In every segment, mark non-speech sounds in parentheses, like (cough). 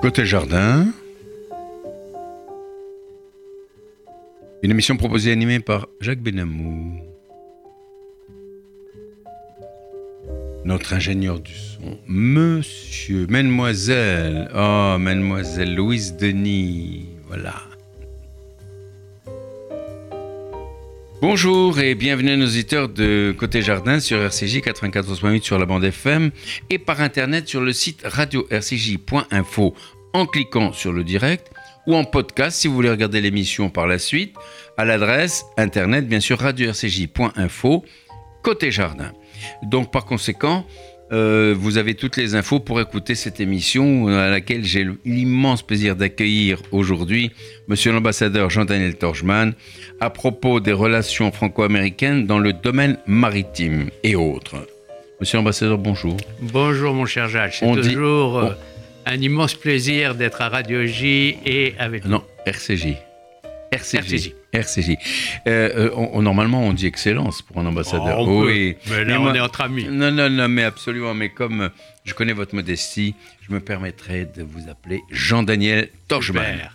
Côté jardin. Une émission proposée et animée par Jacques Benamou. Notre ingénieur du son, monsieur, mademoiselle, oh, mademoiselle Louise Denis, voilà. Bonjour et bienvenue à nos auditeurs de Côté Jardin sur RCJ 94.8 sur la bande FM et par internet sur le site radio-rcj.info en cliquant sur le direct ou en podcast si vous voulez regarder l'émission par la suite à l'adresse internet bien sûr radio-rcj.info Côté Jardin. Donc par conséquent, euh, vous avez toutes les infos pour écouter cette émission à laquelle j'ai l'immense plaisir d'accueillir aujourd'hui Monsieur l'ambassadeur Jean-Daniel Torgeman à propos des relations franco-américaines dans le domaine maritime et autres. Monsieur l'ambassadeur, bonjour. Bonjour mon cher Jacques, c'est toujours euh, un immense plaisir d'être à Radio J et avec Non, RCJ. RCJ. RCJ. Euh, euh, normalement, on dit excellence pour un ambassadeur. Oh, oui. Mais là, on est entre amis. Non, non, non, mais absolument. Mais comme euh, je connais votre modestie, je me permettrai de vous appeler Jean-Daniel Torchman.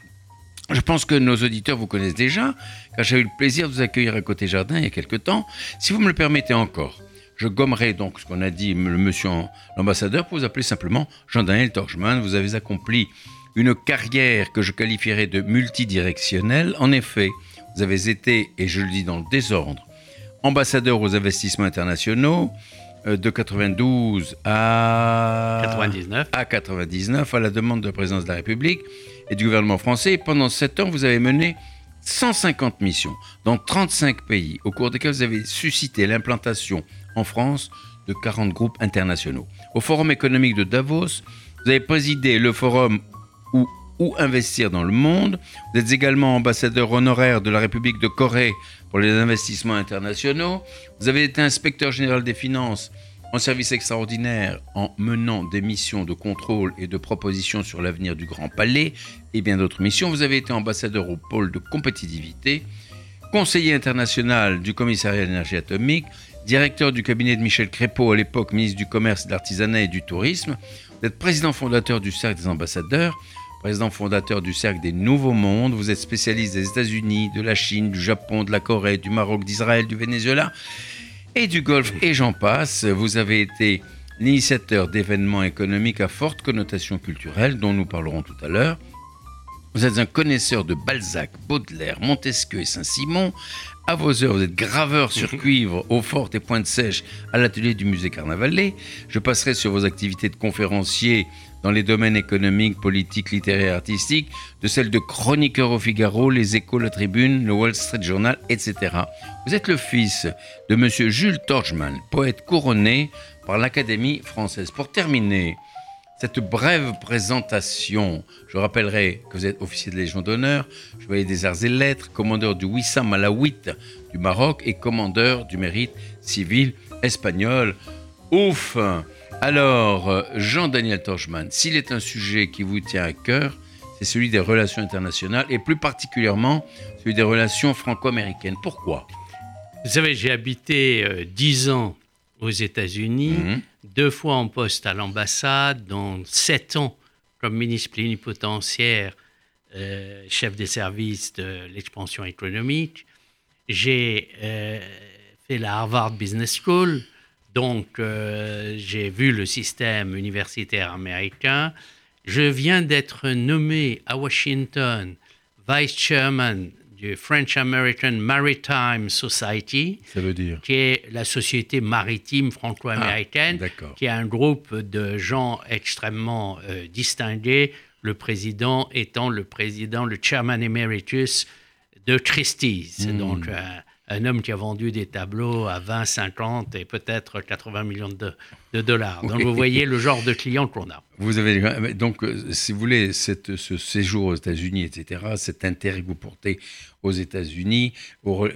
Je pense que nos auditeurs vous connaissent déjà, car j'ai eu le plaisir de vous accueillir à Côté Jardin il y a quelque temps. Si vous me le permettez encore, je gommerai donc ce qu'on a dit le monsieur l'ambassadeur pour vous appeler simplement Jean-Daniel Torchman. Vous avez accompli une carrière que je qualifierais de multidirectionnelle. En effet, vous avez été, et je le dis dans le désordre, ambassadeur aux investissements internationaux euh, de 92 à 99. à 99 à la demande de la présidence de la République et du gouvernement français. Et pendant sept ans, vous avez mené 150 missions dans 35 pays, au cours desquelles vous avez suscité l'implantation en France de 40 groupes internationaux. Au Forum économique de Davos, vous avez présidé le forum où investir dans le monde. Vous êtes également ambassadeur honoraire de la République de Corée pour les investissements internationaux. Vous avez été inspecteur général des finances en service extraordinaire en menant des missions de contrôle et de proposition sur l'avenir du Grand Palais et bien d'autres missions. Vous avez été ambassadeur au pôle de compétitivité, conseiller international du commissariat à l'énergie atomique, directeur du cabinet de Michel Crépeau, à l'époque ministre du Commerce, de l'Artisanat et du Tourisme. Vous êtes président fondateur du Cercle des ambassadeurs président fondateur du Cercle des Nouveaux Mondes. Vous êtes spécialiste des États-Unis, de la Chine, du Japon, de la Corée, du Maroc, d'Israël, du Venezuela et du Golfe, et j'en passe. Vous avez été l'initiateur d'événements économiques à forte connotation culturelle, dont nous parlerons tout à l'heure. Vous êtes un connaisseur de Balzac, Baudelaire, Montesquieu et Saint-Simon. À vos heures, vous êtes graveur sur cuivre, eau forte et pointe sèche à l'atelier du musée Carnavalet. Je passerai sur vos activités de conférencier dans les domaines économiques, politiques, littéraires et artistiques, de celles de chroniqueur au Figaro, les Échos, la Tribune, le Wall Street Journal, etc. Vous êtes le fils de M. Jules Torchman, poète couronné par l'Académie française. Pour terminer cette brève présentation, je rappellerai que vous êtes officier de Légion d'honneur, chevalier des arts et lettres, commandeur du Wissam Alaouit du Maroc et commandeur du mérite civil espagnol. Ouf alors, euh, Jean-Daniel Torchman, s'il est un sujet qui vous tient à cœur, c'est celui des relations internationales et plus particulièrement celui des relations franco-américaines. Pourquoi? Vous savez, j'ai habité euh, dix ans aux États-Unis, mhm. Deux fois en poste à l'ambassade, dont sept ans comme ministre plénipotentiaire, euh, chef des services de l'expansion économique. J'ai fait la Harvard Business School. Donc, euh, j'ai vu le système universitaire américain. Je viens d'être nommé à Washington vice chairman du French American Maritime Society, Ça veut dire qui est la société maritime franco-américaine, ah, qui est un groupe de gens extrêmement euh, distingués, le président étant le président, le chairman emeritus de Christie's. Hmm. Donc, euh, un homme qui a vendu des tableaux à 20, 50 et peut-être 80 millions de, dollars. Donc vous voyez le genre de client qu'on a. Vous avez donc, euh, si vous voulez, cette, ce séjour aux États-Unis, etc., cet intérêt que vous portez aux États-Unis,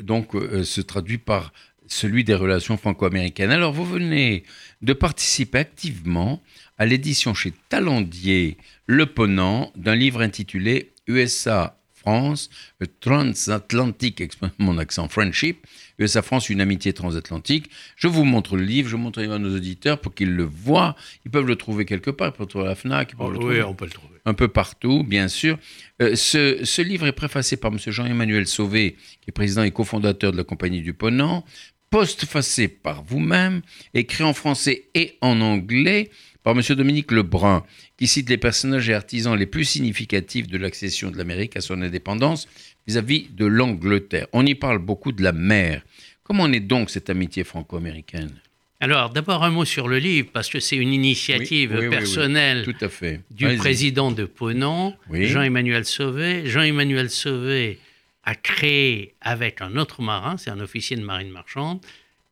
donc euh, se traduit par celui des relations franco-américaines. Alors vous venez de participer activement à l'édition chez Talendier Le Ponant d'un livre intitulé USA France, le transatlantique, (laughs) mon accent friendship, USA-France, une amitié transatlantique. Je vous montre le livre, je montre à nos auditeurs pour qu'ils le voient. Ils peuvent le trouver quelque part, ils peuvent le trouver à la FNAC. Oh, oui, on peut le trouver. Un peu partout, bien sûr. Euh, ce, ce, livre est préfacé par M. Jean-Emmanuel Sauvé, qui est président et cofondateur de la Compagnie du Ponant, postfacé par vous-même, écrit en français et en anglais par M. Dominique Lebrun, qui cite les personnages et artisans les plus significatifs de l'accession de l'Amérique à son indépendance vis-à-vis de l'Angleterre. On y parle beaucoup de la mer. Comment est donc cette amitié franco-américaine? Alors, d'abord un mot sur le livre, parce que c'est une initiative personnelle Tout à fait. du président de Ponant, Jean-Emmanuel Sauvé. Jean-Emmanuel Sauvé a créé avec un autre marin, c'est un officier de marine marchande,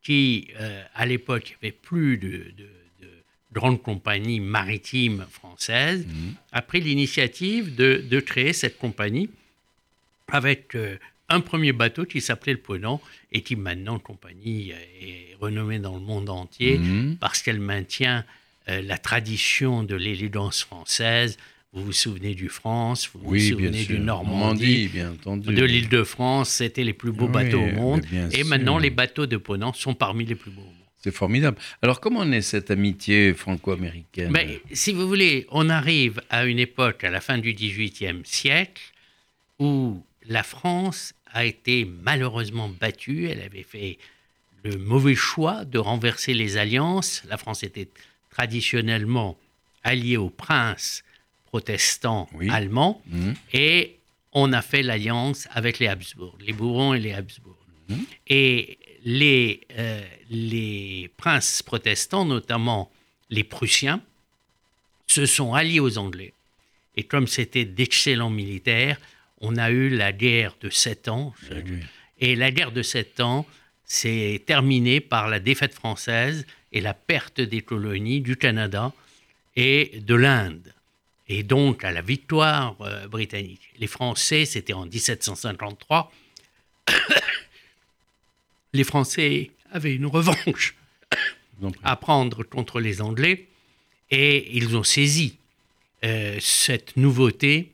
qui, euh, à l'époque, avait plus de, grandes compagnies maritimes françaises, mhm. a pris l'initiative de, créer cette compagnie avec euh, un premier bateau qui s'appelait le Ponant et qui maintenant, compagnie, est renommée dans le monde entier mhm. parce qu'elle maintient euh, la tradition de l'élégance française. Vous vous souvenez du France, vous vous souvenez du Normandie, bien entendu. de l'île de France, c'était les plus beaux bateaux au monde. Et maintenant, les bateaux de Ponant sont parmi les plus beaux au monde. C'est formidable. Alors, comment naît cette amitié franco-américaine? Mais, Si vous voulez, on arrive à une époque, à la fin du XVIIIe siècle, où la France a été malheureusement battue. Elle avait fait le mauvais choix de renverser les alliances. La France était traditionnellement alliée aux princes protestants allemands mhm. et on a fait l'alliance avec les Habsbourg, les Bourbons et les Habsbourg. Mhm. Et les, euh, les princes protestants, notamment les Prussiens, se sont alliés aux Anglais. Et comme c'était d'excellents militaires, on a eu la guerre de sept ans. Eh et la guerre de sept ans s'est terminée par la défaite française et la perte des colonies du Canada et de l'Inde. Et donc à la victoire euh, britannique. Les Français, c'était en 1753. Les Français avaient une revanche à prendre contre les Anglais et ils ont saisi euh, cette nouveauté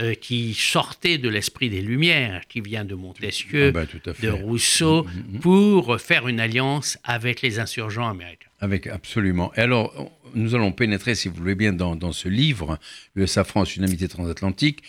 euh, qui sortait de l'esprit des Lumières, qui vient de Montesquieu, ah bah, de Rousseau, mm, mm, mm. pour faire une alliance avec les insurgents américains. Avec absolument. Et alors, nous allons pénétrer, si vous voulez bien, dans, ce livre, USA France, une amitié transatlantique.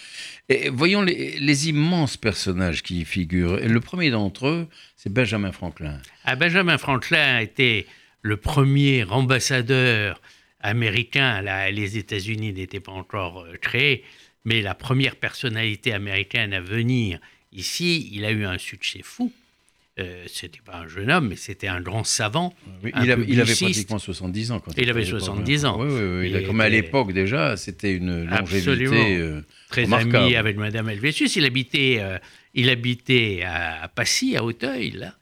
Et voyons les, immenses personnages qui y figurent. Et le premier d'entre eux, c'est Benjamin Franklin. Ah, Benjamin Franklin était le premier ambassadeur américain. Là, les États-Unis n'étaient pas encore euh, créés mais la première personnalité américaine à venir ici, il a eu un succès fou. Euh, c'était pas un jeune homme, mais c'était un grand savant. il, avait pratiquement 70 ans quand il, il avait 70 ans. Oui, oui, oui. comme à l'époque déjà, c'était une longévité euh, très ami avec Madame Helvétius. Il habitait euh, il habitait à Passy, à Hauteuil, là.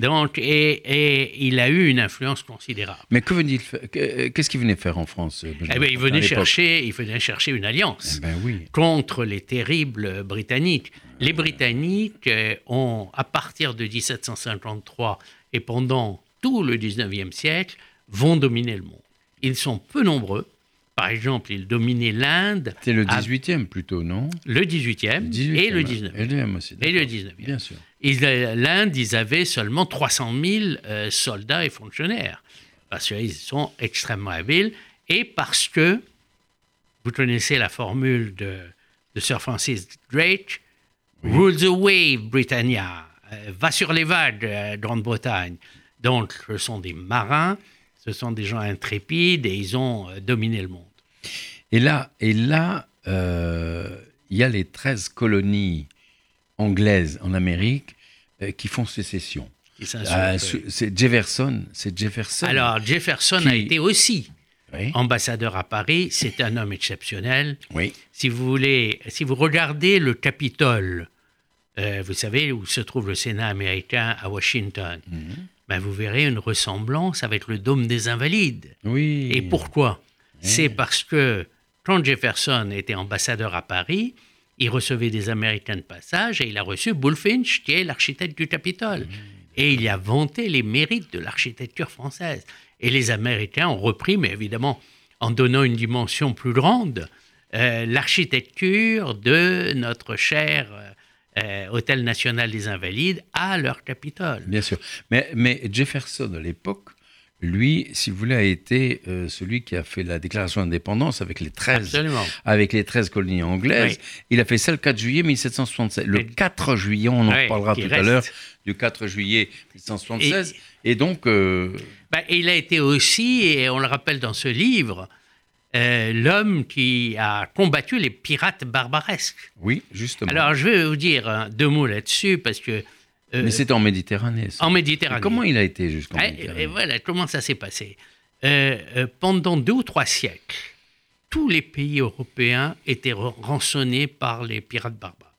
Donc, et, il a eu une influence considérable. Mais que venait qu'est-ce qu'il venait faire en France eh ben, il, venait chercher, il venait chercher une alliance eh ben contre les terribles Britanniques. Les Britanniques euh, ont, à partir de 1753 et pendant tout le 19e siècle, vont dominer le monde. Ils sont peu nombreux, par exemple, il dominait l'Inde. C'est le 18e plutôt, non? Le 18e, et le 19e. Et le 19e. Bien sûr. L'Inde, ils avaient seulement 300 000 euh, soldats et fonctionnaires. Parce qu'ils sont extrêmement habiles et parce que, vous connaissez la formule de, Sir Francis Drake, Rule the wave, Britannia, euh, va sur les vagues, euh, Grande-Bretagne. Donc, ce sont des marins ce sont des gens intrépides et ils ont euh, dominé le monde. Et là, et là euh, il y a les 13 colonies anglaises en Amérique euh, qui font sécession. Ah, c'est Jefferson, c'est Jefferson. Alors Jefferson a été aussi ambassadeur à Paris. C'est un homme exceptionnel. Oui. Si vous voulez, si vous regardez le Capitole, vous savez où se trouve le Sénat américain à Washington. Mhm ben vous verrez une ressemblance avec le dôme des Invalides. Oui. Et pourquoi? C'est parce que quand Jefferson était ambassadeur à Paris, il recevait des Américains de passage et il a reçu Bullfinch, qui est l'architecte du Capitole. Mmh. Et il a vanté les mérites de l'architecture française. Et les Américains ont repris, mais évidemment en donnant une dimension plus grande, euh, l'architecture de notre cher euh, Hôtel national des Invalides à leur Capitole. Bien sûr. Mais, mais Jefferson, à l'époque, lui, si vous voulez, a été euh, celui qui a fait la déclaration d'indépendance avec les 13, avec les 13 colonies anglaises. Il a fait ça le 4 juillet 1776. Le 4 juillet, on en reparlera tout à l'heure, du 4 juillet 1776. Et, donc... Euh, bah, il a été aussi, et on le rappelle dans ce livre, euh, l'homme qui a combattu les pirates barbaresques. Oui, justement. Alors, je vais vous dire hein, deux mots là-dessus, parce que euh, Mais c'était en Méditerranée. En Méditerranée. comment il a été jusqu'en Méditerranée et voilà, comment ça s'est passé euh, euh, Pendant deux ou trois siècles, tous les pays européens étaient rançonnés par les pirates barbares.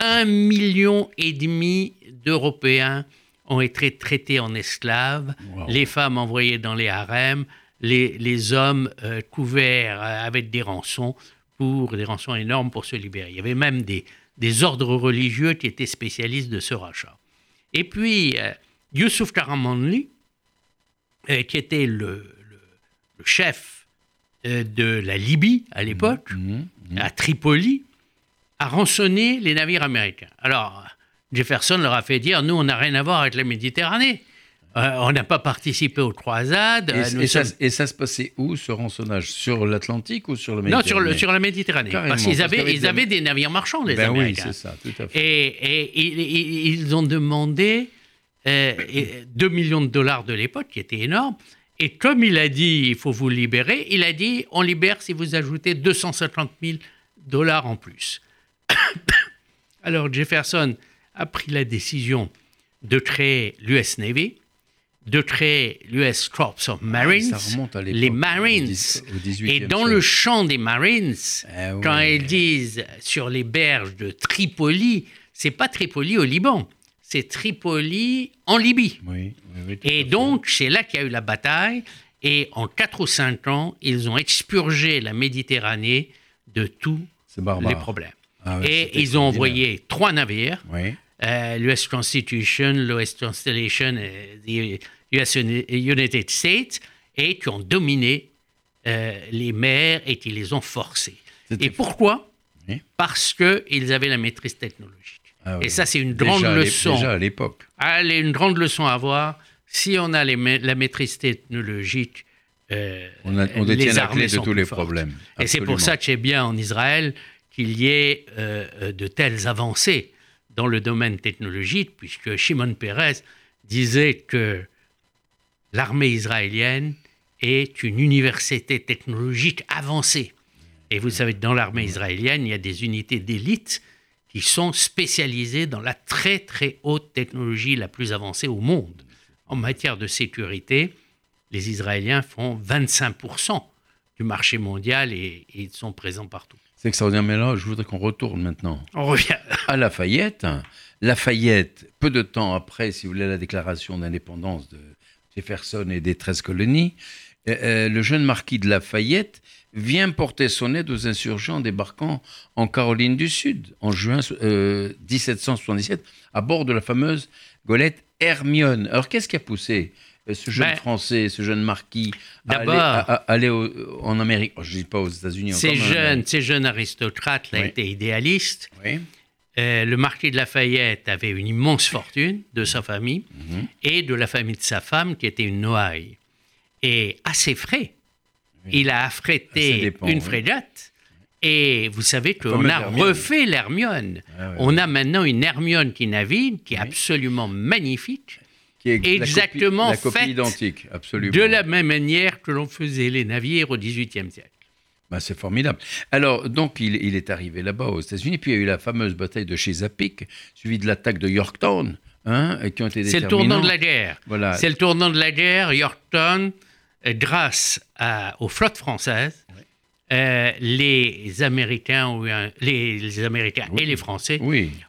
Un million et demi d'Européens ont été traités en esclaves, les femmes envoyées dans les harems, les, les hommes couverts avec des rançons, pour des rançons énormes pour se libérer. Il y avait même des, des ordres religieux qui étaient spécialistes de ce rachat. Et puis, euh, Youssouf Karamanli, euh, qui était le, chef euh, de la Libye à l'époque, mmh, mmh, mmh. à Tripoli, a rançonné les navires américains. Alors, Jefferson leur a fait dire, nous, on n'a rien à voir avec la Méditerranée. Euh, on n'a pas participé aux croisades. Et, ça, se passait où, ce rançonnage? Sur l'Atlantique ou sur le Méditerranée Non, sur, la Méditerranée. parce qu'ils avaient, ils avaient des navires marchands, les ben Américains. Oui, c'est ça, tout à fait. Et, ils ont demandé 2 euh, millions de dollars de l'époque, qui était énorme. Et comme il a dit, il faut vous libérer, il a dit, on libère si vous ajoutez 250 000 dollars en plus. (coughs) Alors Jefferson a pris la décision de créer l'US Navy, de créer l'US Corps of Marines, les Marines. et dans le champ des Marines, eh quand ils disent sur les berges de Tripoli, c'est pas Tripoli au Liban, c'est Tripoli en Libye. et donc, c'est là qu'il y a eu la bataille. Et en 4 ou 5 ans, ils ont expurgé la Méditerranée de tous les problèmes. Ah et ils ont envoyé trois navires, euh, l'US Constitution, l'US Constellation et US United States et qui ont dominé euh, les mers et qui les ont forcés. Et pourquoi? Parce qu'ils avaient la maîtrise technologique. Ah et ça, c'est une grande leçon. Déjà à l'époque. Allez, une grande leçon à avoir. Si on a la maîtrise technologique, euh, on, on, détient la clé de tous les problèmes. Et c'est pour ça que c'est bien en Israël qu'il y ait euh, de telles avancées dans le domaine technologique, puisque Shimon Peres disait que l'armée israélienne est une université technologique avancée. Et vous savez, dans l'armée israélienne, il y a des unités d'élite qui sont spécialisées dans la très très haute technologie la plus avancée au monde. En matière de sécurité, les Israéliens font 25% du marché mondial et, ils sont présents partout. C'est extraordinaire, mais là, je voudrais qu'on retourne maintenant. On revient. À Lafayette. Lafayette, peu de temps après, si vous voulez, la déclaration d'indépendance de, Jefferson et des 13 colonies, euh, euh, le jeune marquis de Lafayette vient porter son aide aux insurgents débarquant en Caroline du Sud en juin 1777 euh, à bord de la fameuse golette Hermione. Alors qu'est-ce qui a poussé ce jeune ben, Français, ce jeune marquis, à aller, en Amérique, je ne dis pas aux États-Unis. Ces jeunes, ces jeunes aristocrates là, étaient idéalistes. Oui. Euh, le marquis de Lafayette avait une immense fortune de sa famille mhm. et de la famille de sa femme qui était une noaille. Et à ses frais, il a affrété une frégate. Et vous savez qu'on a refait l'Hermione. Ah On a maintenant une Hermione qui navigue, qui est absolument magnifique. Qui est exactement la copie, identique, absolument. de la même manière que l'on faisait les navires au XVIIIe siècle. Bah, c'est formidable. Alors, donc, il, est arrivé là-bas aux États-Unis, puis il y a eu la fameuse bataille de Chesapeake, suivie de l'attaque de Yorktown, hein, qui ont été C'est le tournant de la guerre. Voilà. C'est le tournant de la guerre. Yorktown, euh, grâce aux flottes françaises, euh, les Américains, ont eu les, Américains et les Français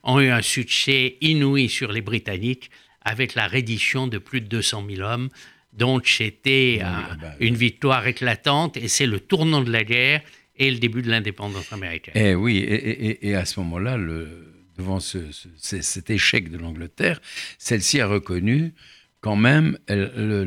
ont eu un succès inouï sur les Britanniques avec la reddition de plus de 200 000 hommes donc c'était bah, une victoire éclatante et c'est le tournant de la guerre et le début de l'indépendance américaine. Eh oui, et, à ce moment-là, devant cet échec de l'Angleterre, celle-ci a reconnu quand même le,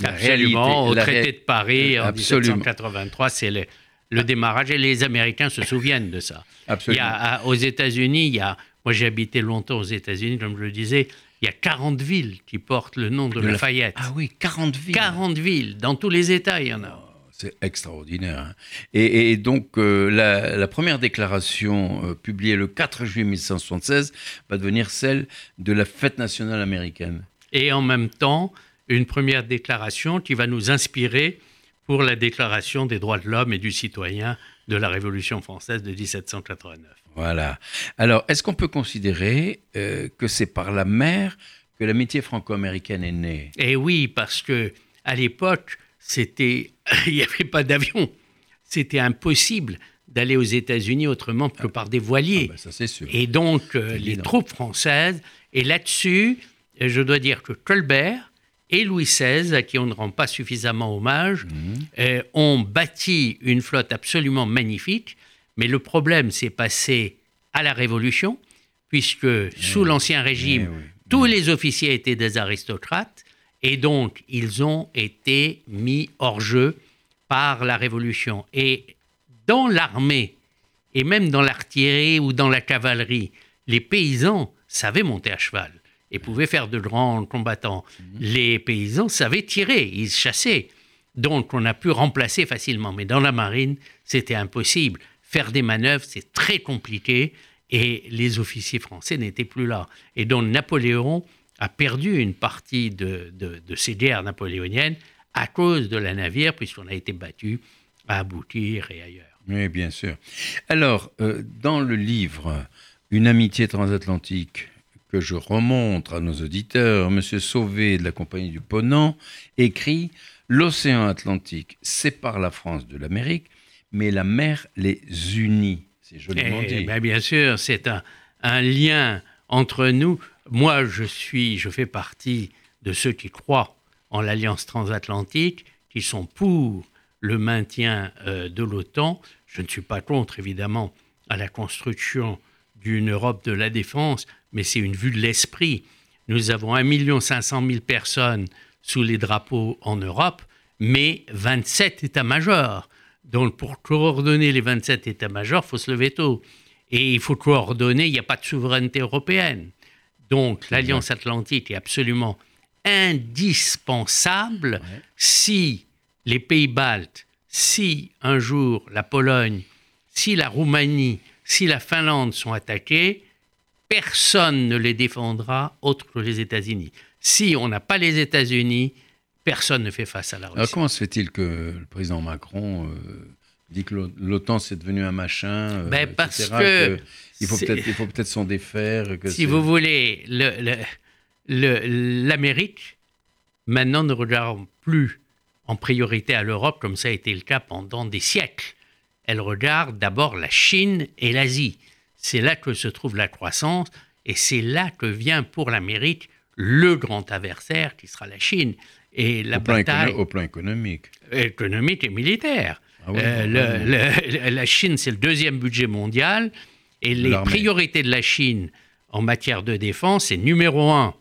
la réalité. Au traité de Paris en 1783, c'est le démarrage. Et les Américains se souviennent de ça. Absolument. Il y a, aux États-Unis, il y a, moi j'ai habité longtemps aux États-Unis, comme je le disais, il y a 40 villes qui portent le nom de, Lafayette. Ah oui, 40 villes. 40 villes, dans tous les États, il y en a. Oh, c'est extraordinaire. Hein. Et, donc, euh, la, première déclaration euh, publiée le 4 juillet 1176 va devenir celle de la fête nationale américaine. Et en même temps, une première déclaration qui va nous inspirer pour la déclaration des droits de l'homme et du citoyen de la Révolution française de 1789. Voilà. Alors, est-ce qu'on peut considérer euh, que c'est par la mer que l'amitié franco-américaine est née? Eh oui, parce que à l'époque, c'était, (laughs) il n'y avait pas d'avion. C'était impossible d'aller aux États-Unis autrement que par des voiliers. Ah ben ça, c'est sûr. Et donc, euh, les troupes françaises, et là-dessus, je dois dire que Colbert et Louis XVI, à qui on ne rend pas suffisamment hommage, euh, ont bâti une flotte absolument magnifique mais le problème s'est passé à la Révolution, puisque eh sous l'Ancien Régime, eh tous les officiers étaient des aristocrates, et donc ils ont été mis hors jeu par la Révolution. Et dans l'armée, et même dans l'artillerie ou dans la cavalerie, les paysans savaient monter à cheval et pouvaient faire de grands combattants. Mhm. Les paysans savaient tirer, ils chassaient. Donc on a pu remplacer facilement. Mais dans la marine, c'était impossible faire des manœuvres, c'est très compliqué et les officiers français n'étaient plus là. Et donc Napoléon a perdu une partie de, de, ces guerres napoléoniennes à cause de la navire, puisqu'on a été battu à Aboutir et ailleurs. Oui, bien sûr. Alors, euh, dans le livre Une amitié transatlantique que je remontre à nos auditeurs, M. Sauvé de la Compagnie du Ponant écrit L'océan Atlantique sépare la France de l'Amérique, mais la mer les unit. C'est joliment eh dit. Ben bien sûr, c'est un, un, lien entre nous. Moi, je suis, je fais partie de ceux qui croient en l'alliance transatlantique, qui sont pour le maintien euh, de l'OTAN. Je ne suis pas contre, évidemment, à la construction d'une Europe de la défense, mais c'est une vue de l'esprit. Nous avons 1 500 000 personnes sous les drapeaux en Europe, mais 27 états-majors. Donc, pour coordonner les 27 états-majors, il faut se lever tôt. Et il faut coordonner, il n'y a pas de souveraineté européenne. Donc, l'Alliance Atlantique est absolument indispensable si les pays baltes, si un jour la Pologne, si la Roumanie, si la Finlande sont attaqués, personne ne les défendra autre que les États-Unis. Si on n'a pas les États-Unis, personne ne fait face à la Russie. Alors comment se fait-il que le président Macron euh, dit que l'OTAN c'est devenu un machin euh, ben Parce que, il faut peut-être peut s'en défaire. Que si vous voulez, l'Amérique maintenant ne regarde plus en priorité à l'Europe comme ça a été le cas pendant des siècles. Elle regarde d'abord la Chine et l'Asie. C'est là que se trouve la croissance et c'est là que vient pour l'Amérique le grand adversaire qui sera la Chine. Et la au, plan au plan économique. Économique et militaire. Ah euh, la Chine, c'est le deuxième budget mondial. Et les priorités de la Chine en matière de défense, c'est numéro un,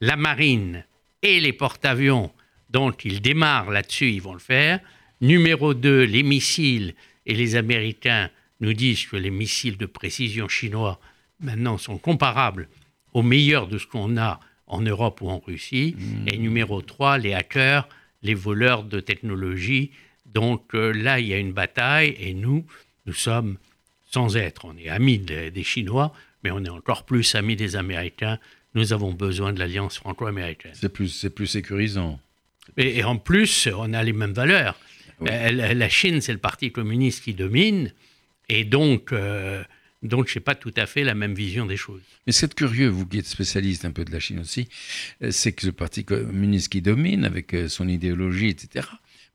la marine et les porte-avions. Donc, ils démarrent là-dessus, ils vont le faire. Numéro deux, les missiles. Et les Américains nous disent que les missiles de précision chinois, maintenant, sont comparables aux meilleurs de ce qu'on a en Europe ou en Russie. Hmm. Et numéro 3, les hackers, les voleurs de technologie. Donc euh, là, il y a une bataille et nous, nous sommes, sans être, on est amis des, Chinois, mais on est encore plus amis des Américains. Nous avons besoin de l'alliance franco-américaine. C'est plus, c'est plus sécurisant. Et, en plus, on a les mêmes valeurs. Euh, la, Chine, c'est le Parti communiste qui domine. Et donc, euh, donc, je n'ai pas tout à fait la même vision des choses. Mais c'est curieux, vous qui êtes spécialiste un peu de la Chine aussi, euh, c'est que le Parti communiste qui domine avec euh, son idéologie, etc.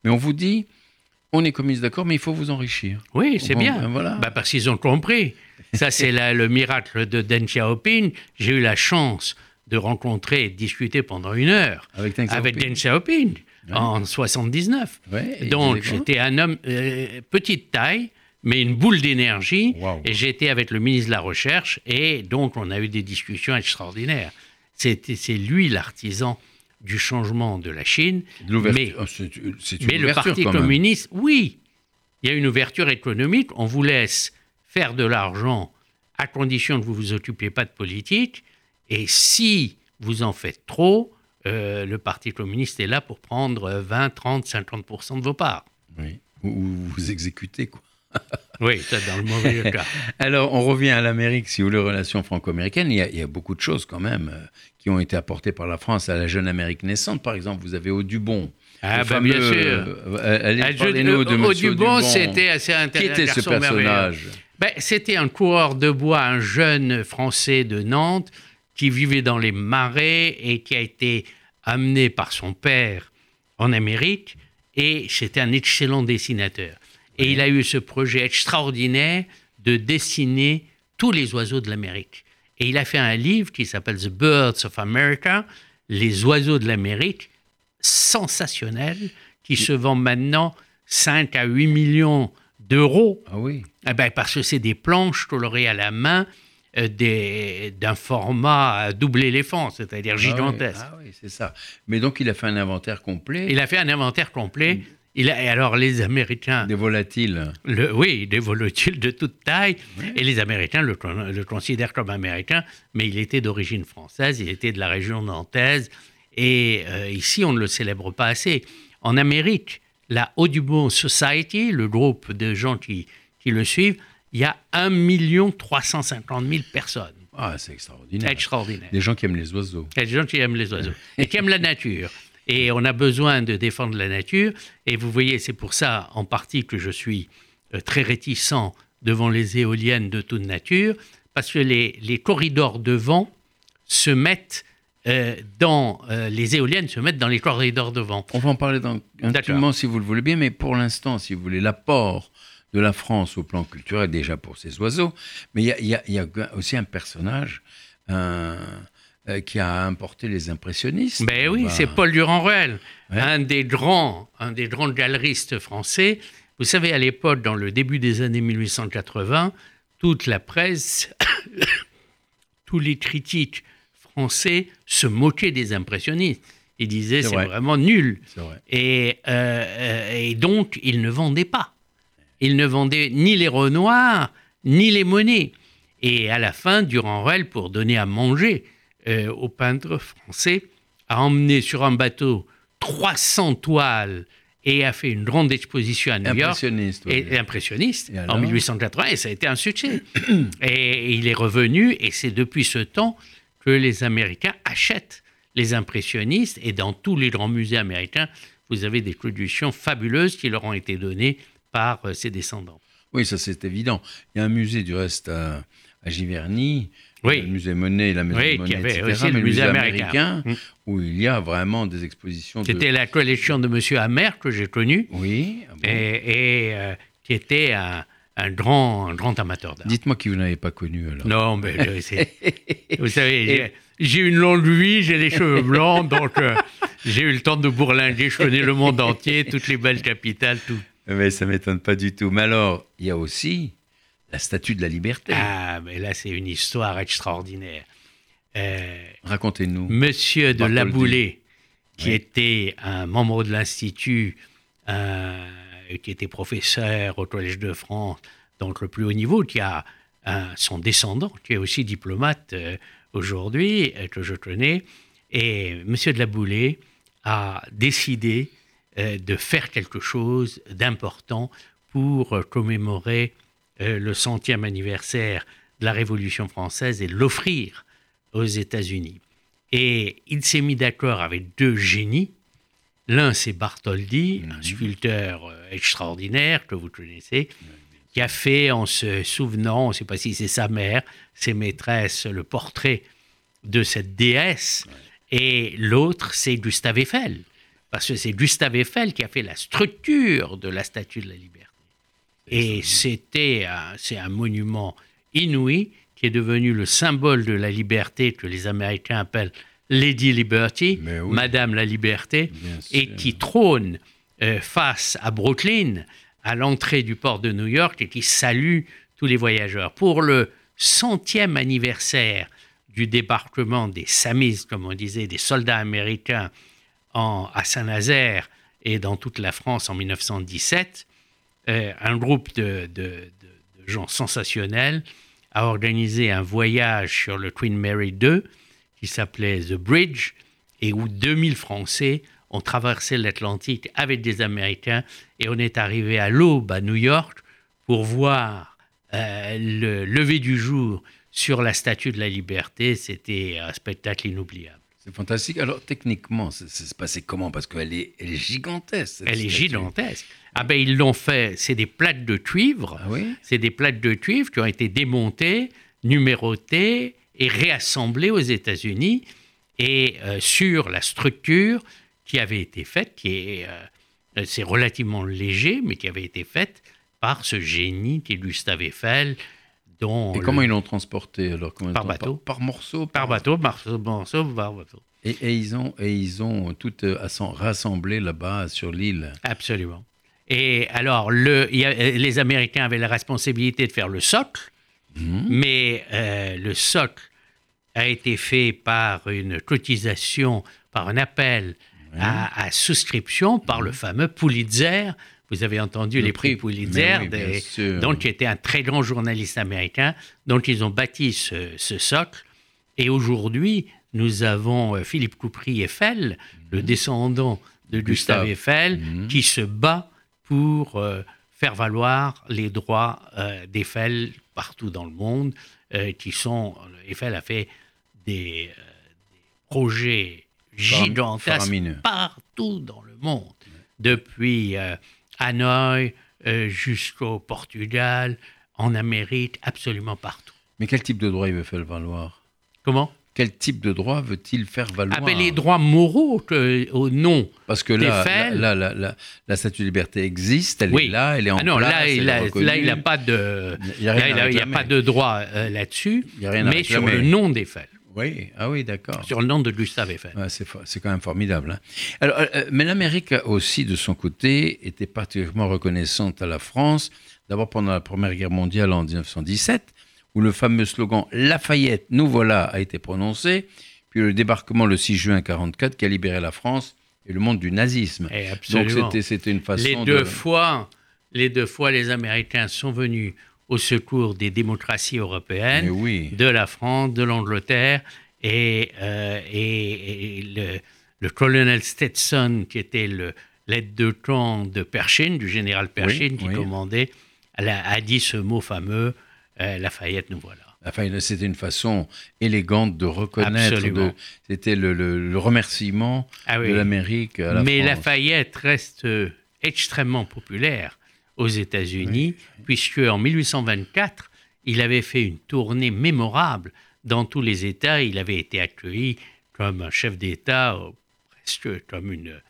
Mais on vous dit, on est communiste d'accord, mais il faut vous enrichir. Oui, c'est bien. Ben voilà. bah parce qu'ils ont compris. Ça, c'est le miracle de Deng Xiaoping. J'ai eu la chance de rencontrer et de discuter pendant une heure avec Deng Xiaoping, en 79. Donc, j'étais un homme euh, petite taille, mais une boule d'énergie. Et j'étais avec le ministre de la Recherche et donc on a eu des discussions extraordinaires. C'est lui l'artisan du changement de la Chine. mais, oh, mais le Parti communiste, oui. il y a une ouverture économique, on vous laisse faire de l'argent à condition que vous ne vous occupiez pas de politique, et si vous en faites trop, euh, le Parti communiste est là pour prendre 20, 30, 50% de vos parts. Oui, ou vous exécutez, quoi. (laughs) oui, ça dans le mauvais (laughs) cas. Alors, on revient à l'Amérique, si vous voulez, relations franco-américaines. Il, il, y a beaucoup de choses, quand même, euh, qui ont été apportées par la France à la jeune Amérique naissante. Par exemple, vous avez Audubon. Ah, ben bien sûr. Euh, allez, ah, parlez-nous de Audubon, c'était assez intéressant. Qui était ce personnage? Ben, C'était un coureur de bois, un jeune Français de Nantes, qui vivait dans les marais et qui a été amené par son père en Amérique. Et c'était un excellent dessinateur. Et il a eu ce projet extraordinaire de dessiner tous les oiseaux de l'Amérique. Et il a fait un livre qui s'appelle The Birds of America, Les oiseaux de l'Amérique, sensationnel, qui se vend maintenant 5 à 8 millions d'euros. Ah oui. Eh ben, parce que c'est des planches colorées à la main euh, d'un format à double éléphant, c'est-à-dire ah gigantesque. Ah oui, c'est ça. Mais donc il a fait un inventaire complet. Il a fait un inventaire complet. Mm. Il a, et alors les Américains... Des volatiles. Le, oui, des volatiles de toute taille. Et les Américains le, le, considèrent comme américain, mais il était d'origine française, il était de la région nantaise. Et euh, ici, on ne le célèbre pas assez. En Amérique, la Audubon Society, le groupe de gens qui, qui le suivent, il y a 1 350 000 personnes. Ah, c'est extraordinaire. Extraordinaire. Des gens qui aiment les oiseaux. Des gens qui aiment les oiseaux. et qui aiment la nature. (laughs) Et on a besoin de défendre la nature. Et vous voyez, c'est pour ça en partie que je suis euh, très réticent devant les éoliennes de toute nature, parce que les, les corridors de vent se mettent euh, dans euh, les éoliennes se mettent dans les corridors de vent. On va en parler dans, intimement si vous le voulez bien, mais pour l'instant, si vous voulez, l'apport de la France au plan culturel, déjà pour ses oiseaux, mais il y, y a, aussi un personnage qui a importé les impressionnistes. Ben oui, c'est Paul Durand-Ruel, un des grands, un des grands galeristes français. Vous savez, à l'époque, dans le début des années 1880, toute la presse, (coughs) tous les critiques français se moquaient des impressionnistes. Ils disaient c'est vraiment nul. Et, euh, et, donc, ils ne vendaient pas. Ils ne vendaient ni les Renoirs, ni les monnaies. Et à la fin, Durand-Ruel, pour donner à manger euh, aux peintres français, a emmené sur un bateau 300 toiles et a fait une grande exposition à New York. Et, impressionniste en 1880 et ça a été un succès. (clears throat) et, il est revenu et c'est depuis ce temps que les Américains achètent les impressionnistes et dans tous les grands musées américains, vous avez des production fabuleuses qui leur ont été données par euh, ses descendants. Oui, ça c'est évident. Il y a un musée du reste à, Giverny, le musée Monet, la maison oui, Monet, etc., aussi mais le musée américain, mm. où il y a vraiment des expositions. C'était la collection de Monsieur Hammer que j'ai connu. Oui. Ah et, euh, qui était un, un grand, un grand amateur d'art. Dites-moi qui vous n'avez pas connu alors. Non, mais (laughs) vous savez, j'ai une longue vie, j'ai les cheveux blancs, donc euh, j'ai eu le temps de bourlinguer, je connais le monde entier, toutes les belles capitales, tout. Mais ça m'étonne pas du tout. Mais alors, il y a aussi la Statue de la Liberté. Ah, mais là, c'est une histoire extraordinaire. Euh, Racontez-nous. Monsieur de Laboulé, qui était un membre de l'Institut, euh, qui était professeur au Collège de France, donc le plus haut niveau, qui a son descendant, qui est aussi diplomate euh, aujourd'hui, euh, que je connais. Et M. de la Boulée a décidé euh, de faire quelque chose d'important pour commémorer le centième anniversaire de la Révolution française et l'offrir aux États-Unis. Et il s'est mis d'accord avec deux génies L'un, c'est Bartholdi, un sculpteur euh, extraordinaire que vous connaissez, qui a fait, en se souvenant, on ne sait pas si c'est sa mère, ses maîtresses, le portrait de cette déesse. Et l'autre, c'est Gustave Eiffel, parce que c'est Gustave Eiffel qui a fait la structure de la Statue de la Liberté. Et c'était c'est un monument inouï qui est devenu le symbole de la liberté que les Américains appellent Lady Liberty, Madame la Liberté, et qui trône euh, face à Brooklyn, à l'entrée du port de New York, et qui salue tous les voyageurs. Pour le centième anniversaire du débarquement des Samis, comme on disait, des soldats américains en, à Saint-Nazaire et dans toute la France en 1917, euh, un groupe de gens sensationnels a organisé un voyage sur le Queen Mary 2 qui s'appelait The Bridge et où 2000 Français ont traversé l'Atlantique avec des Américains et on est arrivé à l'aube à New York pour voir euh, le lever du jour sur la Statue de la Liberté. C'était un spectacle inoubliable. C'est fantastique. Alors, techniquement, ça s'est passé comment? Parce qu'elle est, elle est gigantesque. Elle est gigantesque. Ah ben ils l'ont fait, c'est des plaques de cuivre. Ah oui? C'est des plaques de cuivre qui ont été démontées, numérotées et réassemblées aux États-Unis. Et euh, sur la structure qui avait été faite, qui est, euh, c'est relativement léger, mais qui avait été faite par ce génie qui est Gustave Eiffel, dont Et le- comment ils l'ont transporté alors Combien Par bateau. par, par morceaux par bateau, morceau, morceau par bateau. Et, et ils ont, et ils ont tout euh, rassemblé là-bas sur l'île. Absolument. Et alors, le, a- les Américains avaient la responsabilité de faire le socle, Mhm. mais euh, le socle a été fait par une cotisation, par un appel à, à souscription par le fameux Pulitzer. Vous avez entendu Le les prix, Pulitzer, oui, des- donc qui était un très grand journaliste américain. Donc ils ont bâti ce, ce socle. Et aujourd'hui, nous avons euh, Philippe Coupry Eiffel, le descendant de Gustave, Gustave. Eiffel, Mhm. qui se bat pour euh, faire valoir les droits euh, d'Eiffel partout dans le monde, euh, qui sont... Eiffel a fait des, des projets gigantesques partout dans le monde, depuis Hanoï euh, jusqu'au Portugal, en Amérique, absolument partout. Mais quel type de droit il veut faire valoir? Comment? Quel type de droit veut-il faire valoir? Ah ben les droits moraux que- au nom. Parce que là, d'Eiffel. là, là, là, la statue de liberté existe, elle Oui. est là, elle est en Ah non, place, là, il n'a pas de, Il y a rien là, il à a- il y a pas de droit euh, là-dessus, mais sur le nom d'Eiffel, Oui, ah oui, d'accord. sur le nom de Gustave Eiffel. C'est, c'est quand même formidable. hein. Alors, euh, euh, mais l'Amérique aussi, de son côté, était particulièrement reconnaissante à la France, d'abord pendant la Première Guerre mondiale en 1917, où le fameux slogan Lafayette, nous voilà a été prononcé, puis le débarquement le 6 juin 1944 qui a libéré la France et le monde du nazisme. Et Donc absolument. c'était, c'était une façon les de... deux fois, les deux fois, les Américains sont venus au secours des démocraties européennes. Oui. de la France, de l'Angleterre, et, euh, et, et le, le colonel Stetson, qui était l'aide de camp de Pershing, du général Pershing, qui oui. commandait, a, a dit ce mot fameux, euh, Lafayette, nous voilà. Enfin, c'était une façon élégante de reconnaître, c'était le, le- le remerciement Ah oui. de l'Amérique à la Mais France. Lafayette reste euh, extrêmement populaire aux États-Unis, puisque en 1824, il avait fait une tournée mémorable dans tous les États. Il avait été accueilli comme un chef d'État, euh, presque comme une,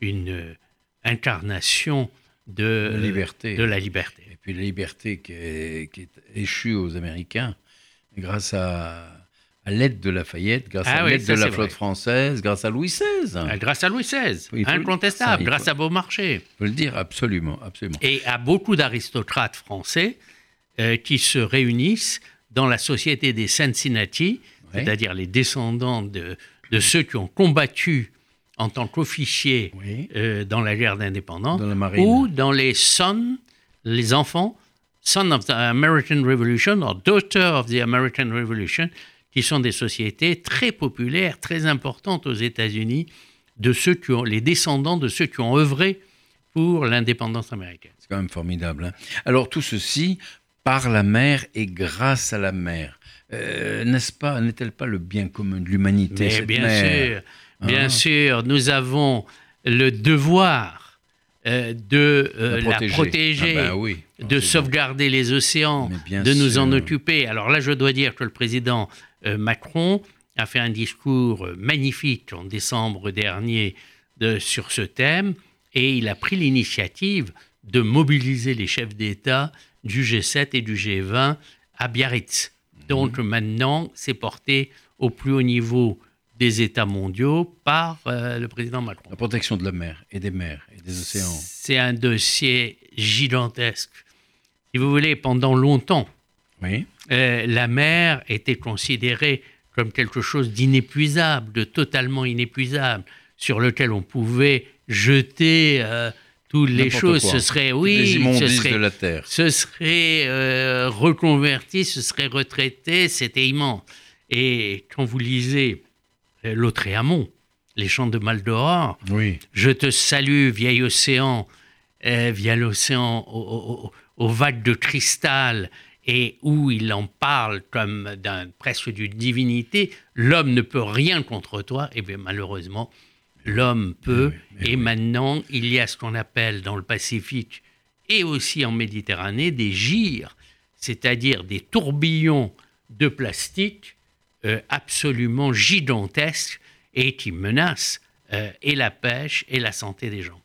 une incarnation de, La liberté. de la liberté. Et puis la liberté qui est, qui est échue aux Américains grâce à, à l'aide de Lafayette, grâce Ah à oui, l'aide de la flotte vrai. française, grâce à Louis XVI. Euh, Grâce à Louis XVI, faut ça, incontestable, faut- grâce à Beaumarchais. Il faut le dire, absolument, absolument. et à beaucoup d'aristocrates français euh, qui se réunissent dans la société des Cincinnati, Ouais. c'est-à-dire les descendants de, de ceux qui ont combattu en tant qu'officiers Oui. euh, dans la guerre d'indépendance, ou dans les sons, les enfants, Son of the American Revolution, or Daughter of the American Revolution, qui sont des sociétés très populaires, très importantes aux États-Unis, de ceux qui ont, les descendants de ceux qui ont œuvré pour l'indépendance américaine. C'est quand même formidable. hein. Alors tout ceci par la mer et grâce à la mer. Euh, n'est-ce pas, n'est-elle pas le bien commun de l'humanité cette bien mer? sûr, bien Hein sûr, nous avons le devoir euh, de euh, la protéger. protéger, Ah ben oui. de sauvegarder les océans, bien de nous en occuper. Alors là, je dois dire que le président Macron a fait un discours euh, magnifique en décembre dernier de- sur ce thème et il a pris l'initiative de mobiliser les chefs d'État du G7 et du G20 à Biarritz. Mhm. Donc maintenant, c'est porté au plus haut niveau des États mondiaux par euh, le président Macron. La protection de la mer et des mers et des océans. C'est un dossier gigantesque. Si vous voulez, pendant longtemps, Oui. euh, la mer était considérée comme quelque chose d'inépuisable, de totalement inépuisable, sur lequel on pouvait jeter euh, toutes les choses, quoi. ce serait, Les oui, ce serait, de la terre. ce serait euh, reconverti, ce serait retraité, c'était immense. Et quand vous lisez euh, Lautréamont, les chants de Maldoror, Oui. je te salue, vieil océan, vieil océan aux, aux- aux vagues de cristal, et où il en parle comme d'un presque d'une divinité, l'homme ne peut rien contre toi, et bien malheureusement, l'homme peut, et maintenant, il y a ce qu'on appelle dans le Pacifique et aussi en Méditerranée des gyres, c'est-à-dire des tourbillons de plastique euh, absolument gigantesques et qui menacent euh, et la pêche et la santé des gens.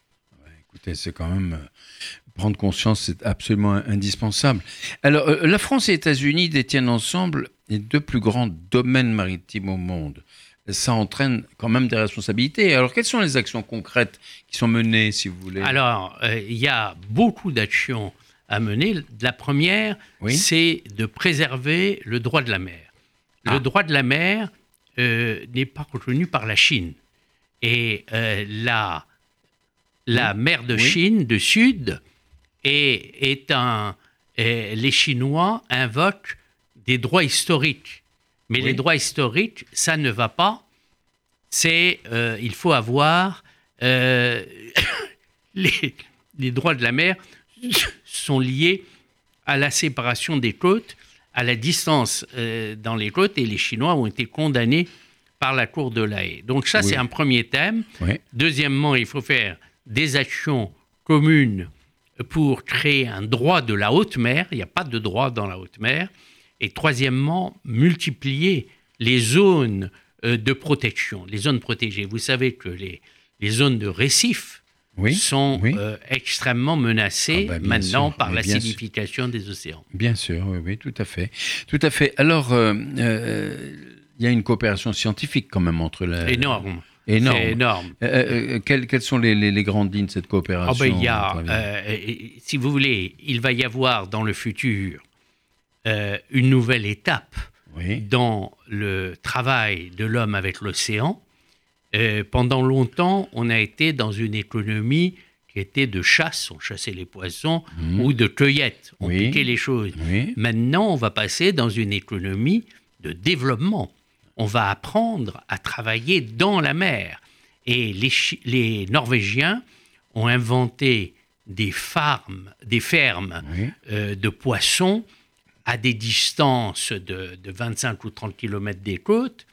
Écoutez, c'est quand même prendre conscience, c'est absolument indispensable. Alors, euh, la France et les États-Unis détiennent ensemble les deux plus grands domaines maritimes au monde. Ça entraîne quand même des responsabilités. Alors, quelles sont les actions concrètes qui sont menées, si vous voulez? Alors, euh, il y a beaucoup d'actions à mener. La première, Oui. c'est de préserver le droit de la mer. Le Ah. droit de la mer euh, n'est pas reconnu par la Chine. Et euh, la, la mer de Oui. Chine, de Sud, est, est un. et les Chinois invoquent des droits historiques. Mais Oui. les droits historiques, ça ne va pas. C'est. euh, il faut avoir. euh, (coughs) les, les droits de la mer (coughs) sont liés à la séparation des côtes, à la distance euh, dans les côtes, et les Chinois ont été condamnés par la Cour de la Haye. Donc ça, Oui. c'est un premier thème. Oui. Deuxièmement, il faut faire des actions communes pour créer un droit de la haute mer. Il n'y a pas de droit dans la haute mer. Et troisièmement, multiplier les zones euh, de protection, les zones protégées. Vous savez que les, les zones de récifs Oui. sont oui. euh, extrêmement menacées Ah bah, maintenant sûr, par mais la bien sûr. acidification des océans. Bien sûr, oui, oui, tout à fait. Tout à fait. Alors, euh, euh, il y a une coopération scientifique quand même entre la... Énorme. Énorme. C'est énorme. Euh, euh, quelles, quelles sont les, les- les grandes lignes de cette Ah coopération ben, il y a, euh, si vous voulez, il va y avoir dans le futur euh, une nouvelle étape Oui. dans le travail de l'homme avec l'océan. Euh, pendant longtemps, on a été dans une économie qui était de chasse, on chassait les poissons, Mhm. ou de cueillette, on Oui. piquait les choses. Oui. Maintenant, on va passer dans une économie de développement. On va apprendre à travailler dans la mer. Et les, Norvégiens ont inventé des farms, des fermes Oui. euh, de poissons à des distances de, de 25 ou 30 km des côtes,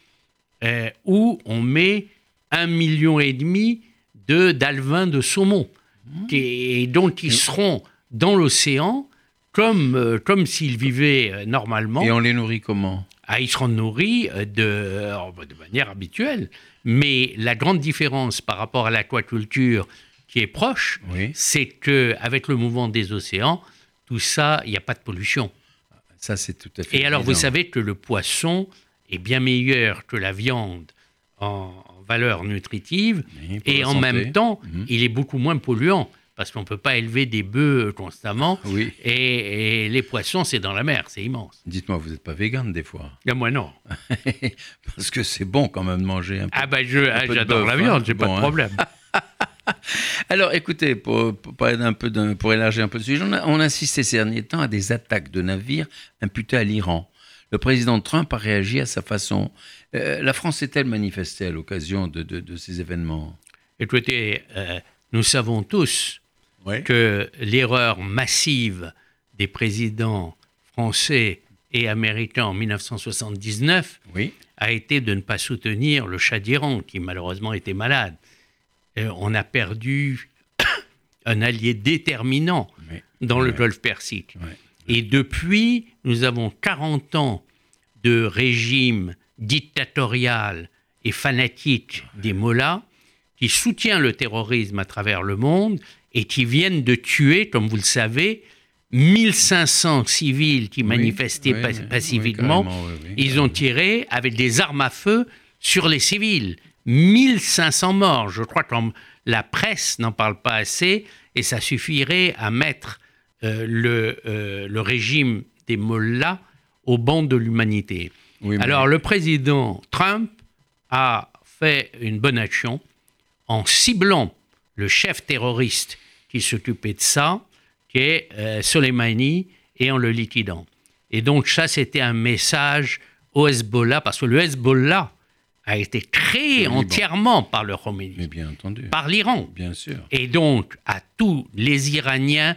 euh, où on met un million et demi de d'alevins de saumon, qui- et donc ils seront dans l'océan comme, euh, comme s'ils vivaient normalement. Et on les nourrit comment? Ils seront nourris de, de manière habituelle. Mais la grande différence par rapport à l'aquaculture qui est proche, Oui. c'est que avec le mouvement des océans, tout ça, il n'y a pas de pollution. Ça, c'est tout à fait. Et alors, vous savez que le poisson est bien meilleur que la viande en, valeur nutritive, Oui, et en santé. même temps, Mhm. il est beaucoup moins polluant, parce qu'on ne peut pas élever des bœufs constamment, Oui. et, et les poissons, c'est dans la mer, c'est immense. Dites-moi, vous n'êtes pas vegan des fois? Ah, moi, non. (laughs) Parce que c'est bon quand même de manger un peu. Ah, ben, je- ah, j'adore la hein. viande, j'ai pas de hein. problème. (laughs) Alors, écoutez, pour, pour parler d'un peu pour élargir un peu le sujet, on a, on ces derniers temps à des attaques de navires imputés à l'Iran. Le président Trump a réagi à sa façon. Euh, la France s'est-elle manifestée à l'occasion de, de- de ces événements? Écoutez, euh, nous savons tous Oui. que l'erreur massive des présidents français et américains en 1979 Oui. a été de ne pas soutenir le Shah d'Iran, qui malheureusement était malade. Euh, on a perdu (coughs) un allié déterminant Oui. dans le. Golfe Persique. Et depuis, nous avons 40 ans de régime dictatorial et fanatique des mollahs qui soutient le terrorisme à travers le monde et qui viennent de tuer, comme vous le savez, 1500 civils qui manifestaient Oui, pa- oui, oui, pacifiquement. oui, Ils ont tiré avec des armes à feu sur les civils. 1500 morts. Je crois que la presse n'en parle pas assez et ça suffirait à mettre euh, le, euh, le régime des mollahs au banc de l'humanité. Alors le président Trump a fait une bonne action en ciblant le chef terroriste qui s'occupait de ça, qui est euh, Soleimani, et en le liquidant. Et donc ça, c'était un message au Hezbollah, parce que le Hezbollah a été créé entièrement par le Khomeini. Mais bien entendu. Par l'Iran. Bien sûr. Et donc, à tous les Iraniens,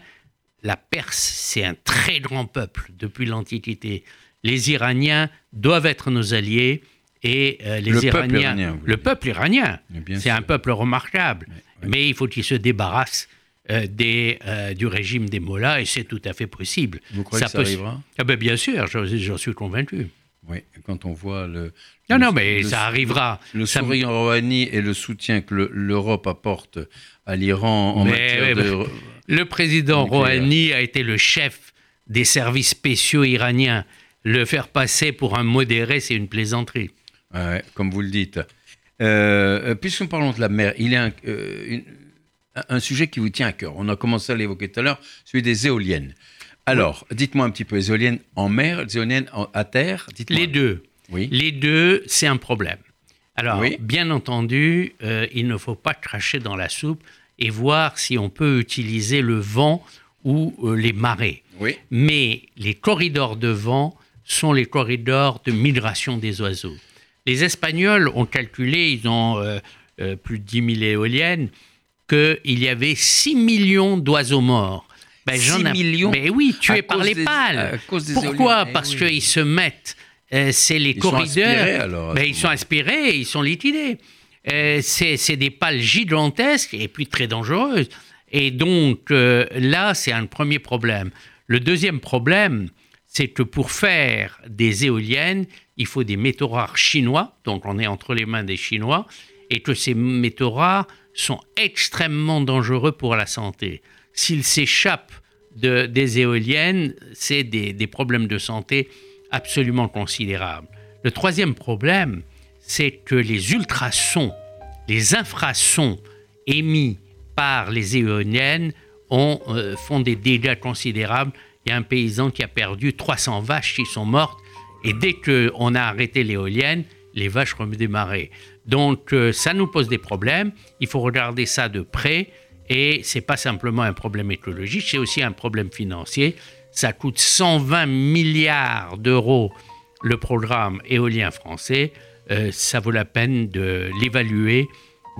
la Perse, c'est un très grand peuple depuis l'Antiquité. Les Iraniens doivent être nos alliés et euh, les Le peuple Iraniens, iranien, vous le peuple iranien, c'est un peuple remarquable. oui. Mais il faut qu'il se débarrasse euh, des, euh, du régime des Mollahs et c'est tout à fait possible. Vous croyez que ça arrivera? Ah ben, Bien sûr, j'en suis convaincu. Oui, quand on voit le. Non, le- non, mais le- ça arrivera. Le sourire Rouhani et le soutien que le- l'Europe apporte à l'Iran en Mais, matière mais, de. Le président. Rouhani a été le chef des services spéciaux iraniens. Le faire passer pour un modéré, c'est une plaisanterie. Ouais, comme vous le dites. Euh, Puisqu'on parlons de la mer, il y a un, euh, une- un sujet qui vous tient à cœur. On a commencé à l'évoquer tout à l'heure, celui des éoliennes. Alors, dites-moi un petit peu, les éoliennes en mer, les éoliennes en- à terre. Les deux. Oui. Les deux, c'est un problème. Alors, Oui. bien entendu, euh, il ne faut pas cracher dans la soupe et voir si on peut utiliser le vent ou euh, les marées. Oui. Mais les corridors de vent sont les corridors de migration des oiseaux. Les Espagnols ont calculé, ils ont euh, plus de 10 000 éoliennes, qu'il y avait 6 millions d'oiseaux morts. Ben, 6 j'en ai- millions Mais oui, tués par les des- des Pourquoi? eh Parce oui. qu'ils se mettent, euh, c'est les Ils sont corridors. aspirés, alors, Ben, ils sont aspirés, ils sont liquidés. Euh, c'est c'est des pales gigantesques et puis très dangereuses. Et donc euh, là, c'est un premier problème. Le deuxième problème, c'est que pour faire des éoliennes, il faut des métaux rares chinois, donc on est entre les mains des Chinois, et que ces métaux rares sont extrêmement dangereux pour la santé. S'ils s'échappent de- des éoliennes, c'est des, des problèmes de santé absolument considérables. Le troisième problème, c'est que les ultrasons, les infrasons émis par les éoliennes ont, euh, font des dégâts considérables. Il y a un paysan qui a perdu 300 vaches qui sont mortes. Et dès qu'on a arrêté l'éolienne, les vaches redémarraient. Donc euh, ça nous pose des problèmes. Il faut regarder ça de près. Et c'est pas simplement un problème écologique, c'est aussi un problème financier. Ça coûte 120 milliards d'euros le programme éolien français. Euh, ça vaut la peine de l'évaluer,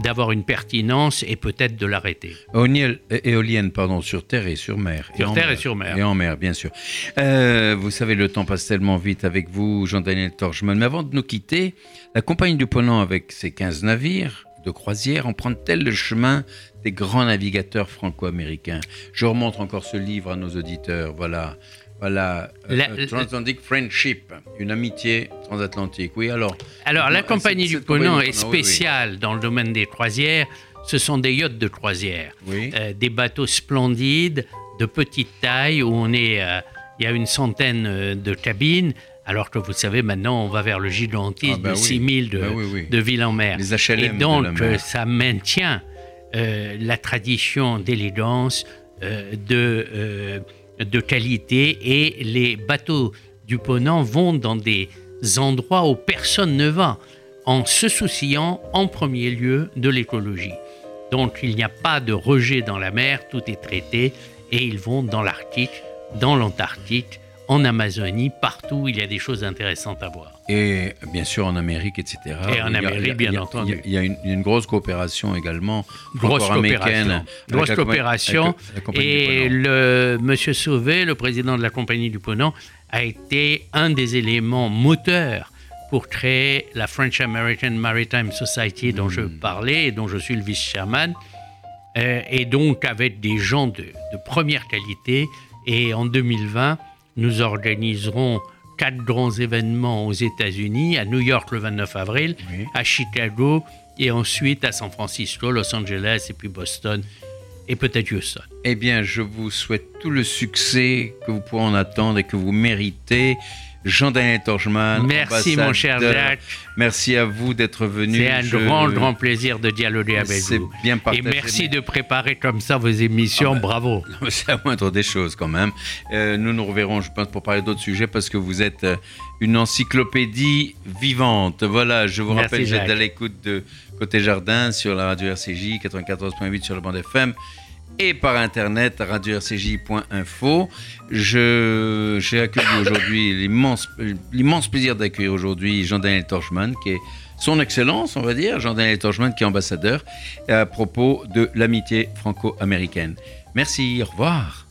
d'avoir une pertinence et peut-être de l'arrêter. Éolienne, éolienne, pardon, sur terre et sur mer. Sur en terre mer. et sur mer. Et en mer, bien sûr. Euh, vous savez, le temps passe tellement vite avec vous, Jean-Daniel Torchman. Mais avant de nous quitter, la compagnie du Ponant, avec ses 15 navires de croisière, emprunte-t-elle le chemin des grands navigateurs franco-américains? Je remontre encore ce livre à nos auditeurs. Voilà. Voilà, euh, La- euh, Transatlantic Friendship, une amitié transatlantique. Oui, alors. Alors, la compagnie du du est Ponant, oui, oui. spéciale dans le domaine des croisières. Ce sont des yachts de croisière. Oui. Euh, des bateaux splendides, de petite taille, où on est, euh, il y a une centaine de cabines, alors que vous savez, maintenant, on va vers le gigantisme Ah, bah de oui. 6000 de, oui. de villes en mer. Les HLM Et donc, mer. ça maintient la tradition d'élégance, de, de qualité, et les bateaux du Ponant vont dans des endroits où personne ne va, en se souciant en premier lieu de l'écologie. Donc il n'y a pas de rejet dans la mer, tout est traité, et ils vont dans l'Arctique, dans l'Antarctique, en Amazonie, partout il y a des choses intéressantes à voir. Et bien sûr en Amérique, etc. Et en Amérique, bien entendu. Il y a une, grosse coopération également. Grosse coopération. Grosse coopération. Et le Monsieur Sauvé, le président de la compagnie du Ponant, a été un des éléments moteurs pour créer la French American Maritime Society dont je Hmm. parlais et dont je suis le vice-chairman. Euh, et donc avec des gens de, de première qualité. Et en 2020, nous organiserons quatre grands événements aux États-Unis, à New York le 29 avril, Oui. à Chicago et ensuite à San Francisco, Los Angeles et puis Boston et peut-être Houston. Eh bien, je vous souhaite tout le succès que vous pourrez en attendre et que vous méritez. Jean-Daniel Torchman. Merci mon cher. Jacques. Merci à vous d'être venu. C'est un Je- grand, grand plaisir de dialoguer avec C'est vous. bien Et partagé. merci de préparer comme ça vos émissions. Ah ben, Bravo. (laughs) C'est la moindre des choses quand même. Euh, nous nous reverrons, je pense, pour parler d'autres sujets parce que vous êtes euh, une encyclopédie vivante. Voilà, je vous Merci, rappelle, vous êtes à l'écoute de Côté Jardin sur la radio RCJ 94.8 sur le bande FM et par internet radio-rcj.info. J'ai accueilli aujourd'hui l'immense plaisir d'accueillir aujourd'hui Jean-Daniel Torchman, qui est son Excellence, on va dire, Jean-Daniel Torchman, qui est ambassadeur, à propos de l'amitié franco-américaine. Merci, au revoir.